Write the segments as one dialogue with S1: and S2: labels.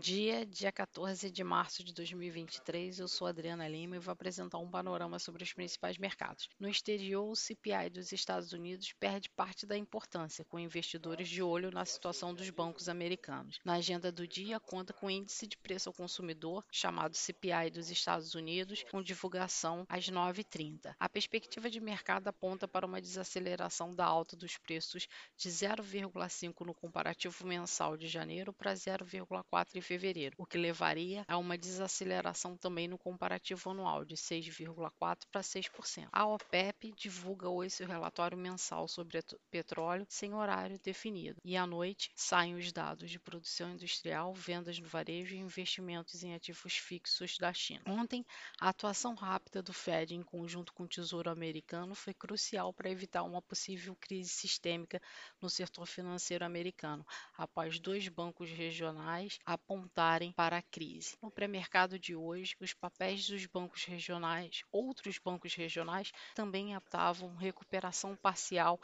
S1: dia, dia 14 de março de 2023. Eu sou Adriana Lima e vou apresentar um panorama sobre os principais mercados. No exterior, o CPI dos Estados Unidos perde parte da importância, com investidores de olho na situação dos bancos americanos. Na agenda do dia, conta com o índice de preço ao consumidor, chamado CPI dos Estados Unidos, com divulgação às 9h30. A perspectiva de mercado aponta para uma desaceleração da alta dos preços de 0,5 no comparativo mensal de janeiro para 0,4 em fevereiro, o que levaria a uma desaceleração também no comparativo anual de 6,4% para 6%. A OPEP divulga hoje seu relatório mensal sobre petróleo sem horário definido e à noite saem os dados de produção industrial, vendas no varejo e investimentos em ativos fixos da China. Ontem, a atuação rápida do Fed em conjunto com o Tesouro americano foi crucial para evitar uma possível crise sistêmica no setor financeiro americano, após dois bancos regionais apontarem apontarem para a crise. No pré-mercado de hoje, os papéis dos bancos regionais, outros bancos regionais, também apontavam recuperação parcial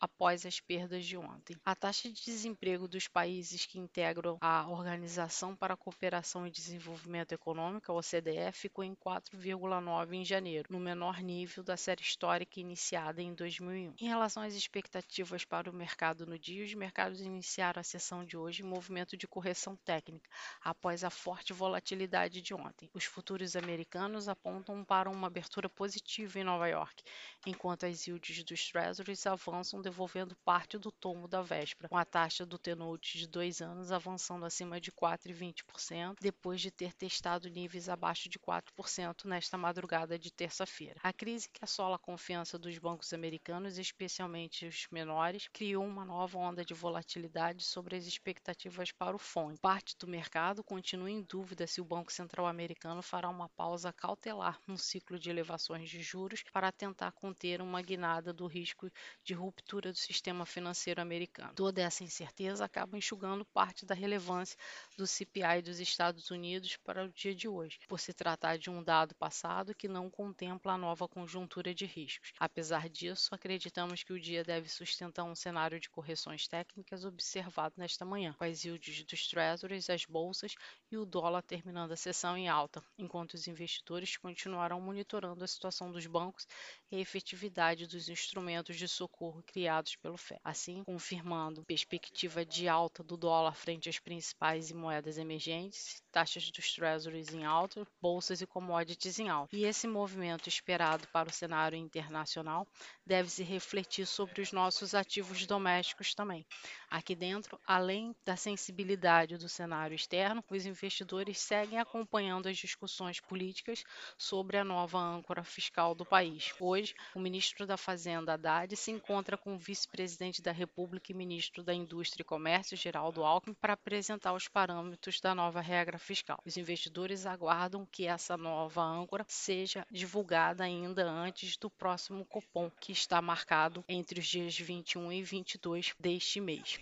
S1: após as perdas de ontem. A taxa de desemprego dos países que integram a Organização para a Cooperação e Desenvolvimento Econômico, a OCDE, ficou em 4,9 em janeiro, no menor nível da série histórica iniciada em 2001. Em relação às expectativas para o mercado no dia, os mercados iniciaram a sessão de hoje em movimento de correção técnica, após a forte volatilidade de ontem. Os futuros americanos apontam para uma abertura positiva em Nova York, enquanto as yields dos Treasuries avançam, devolvendo parte do tombo da véspera, com a taxa do T-Note de dois anos avançando acima de 4,20%, depois de ter testado níveis abaixo de 4% nesta madrugada de terça-feira. A crise que assola a confiança dos bancos americanos, especialmente os menores, criou uma nova onda de volatilidade sobre as expectativas para o FONC. Parte do mercado continua em dúvida se o Banco Central americano fará uma pausa cautelar no ciclo de elevações de juros para tentar conter uma guinada do risco de ruptura do sistema financeiro americano. Toda essa incerteza acaba enxugando parte da relevância do CPI dos Estados Unidos para o dia de hoje, por se tratar de um dado passado que não contempla a nova conjuntura de riscos. Apesar disso, acreditamos que o dia deve sustentar um cenário de correções técnicas observado nesta manhã, com as yields dos Treasuries, as bolsas e o dólar terminando a sessão em alta, enquanto os investidores continuarão monitorando a situação dos bancos e a efetividade dos instrumentos de socorro criados pelo FED, assim confirmando perspectiva de alta do dólar frente às principais moedas emergentes, taxas dos treasuries em alta, bolsas e commodities em alta. E esse movimento esperado para o cenário internacional deve se refletir sobre os nossos ativos domésticos também. Aqui dentro, além da sensibilidade do cenário externo, os investidores seguem acompanhando as discussões políticas sobre a nova âncora fiscal do país. Hoje, o ministro da Fazenda, Haddad, se encontra com o vice-presidente da República e ministro da Indústria e Comércio, Geraldo Alckmin, para apresentar os parâmetros da nova regra fiscal. Os investidores aguardam que essa nova âncora seja divulgada ainda antes do próximo Copom, que está marcado entre os dias 21 e 22 deste mês.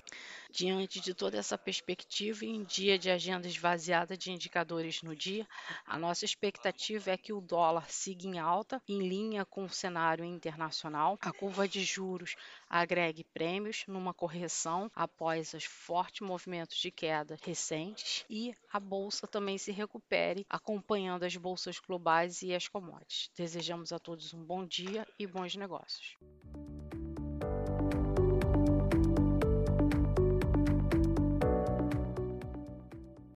S1: Diante de toda essa perspectiva, em dia de agenda esvaziada de indicadores no dia, a nossa expectativa é que o dólar siga em alta, em linha com o cenário internacional, a curva de juros agregue prêmios numa correção após os fortes movimentos de queda recentes e a bolsa também se recupere, acompanhando as bolsas globais e as commodities. Desejamos a todos um bom dia e bons negócios.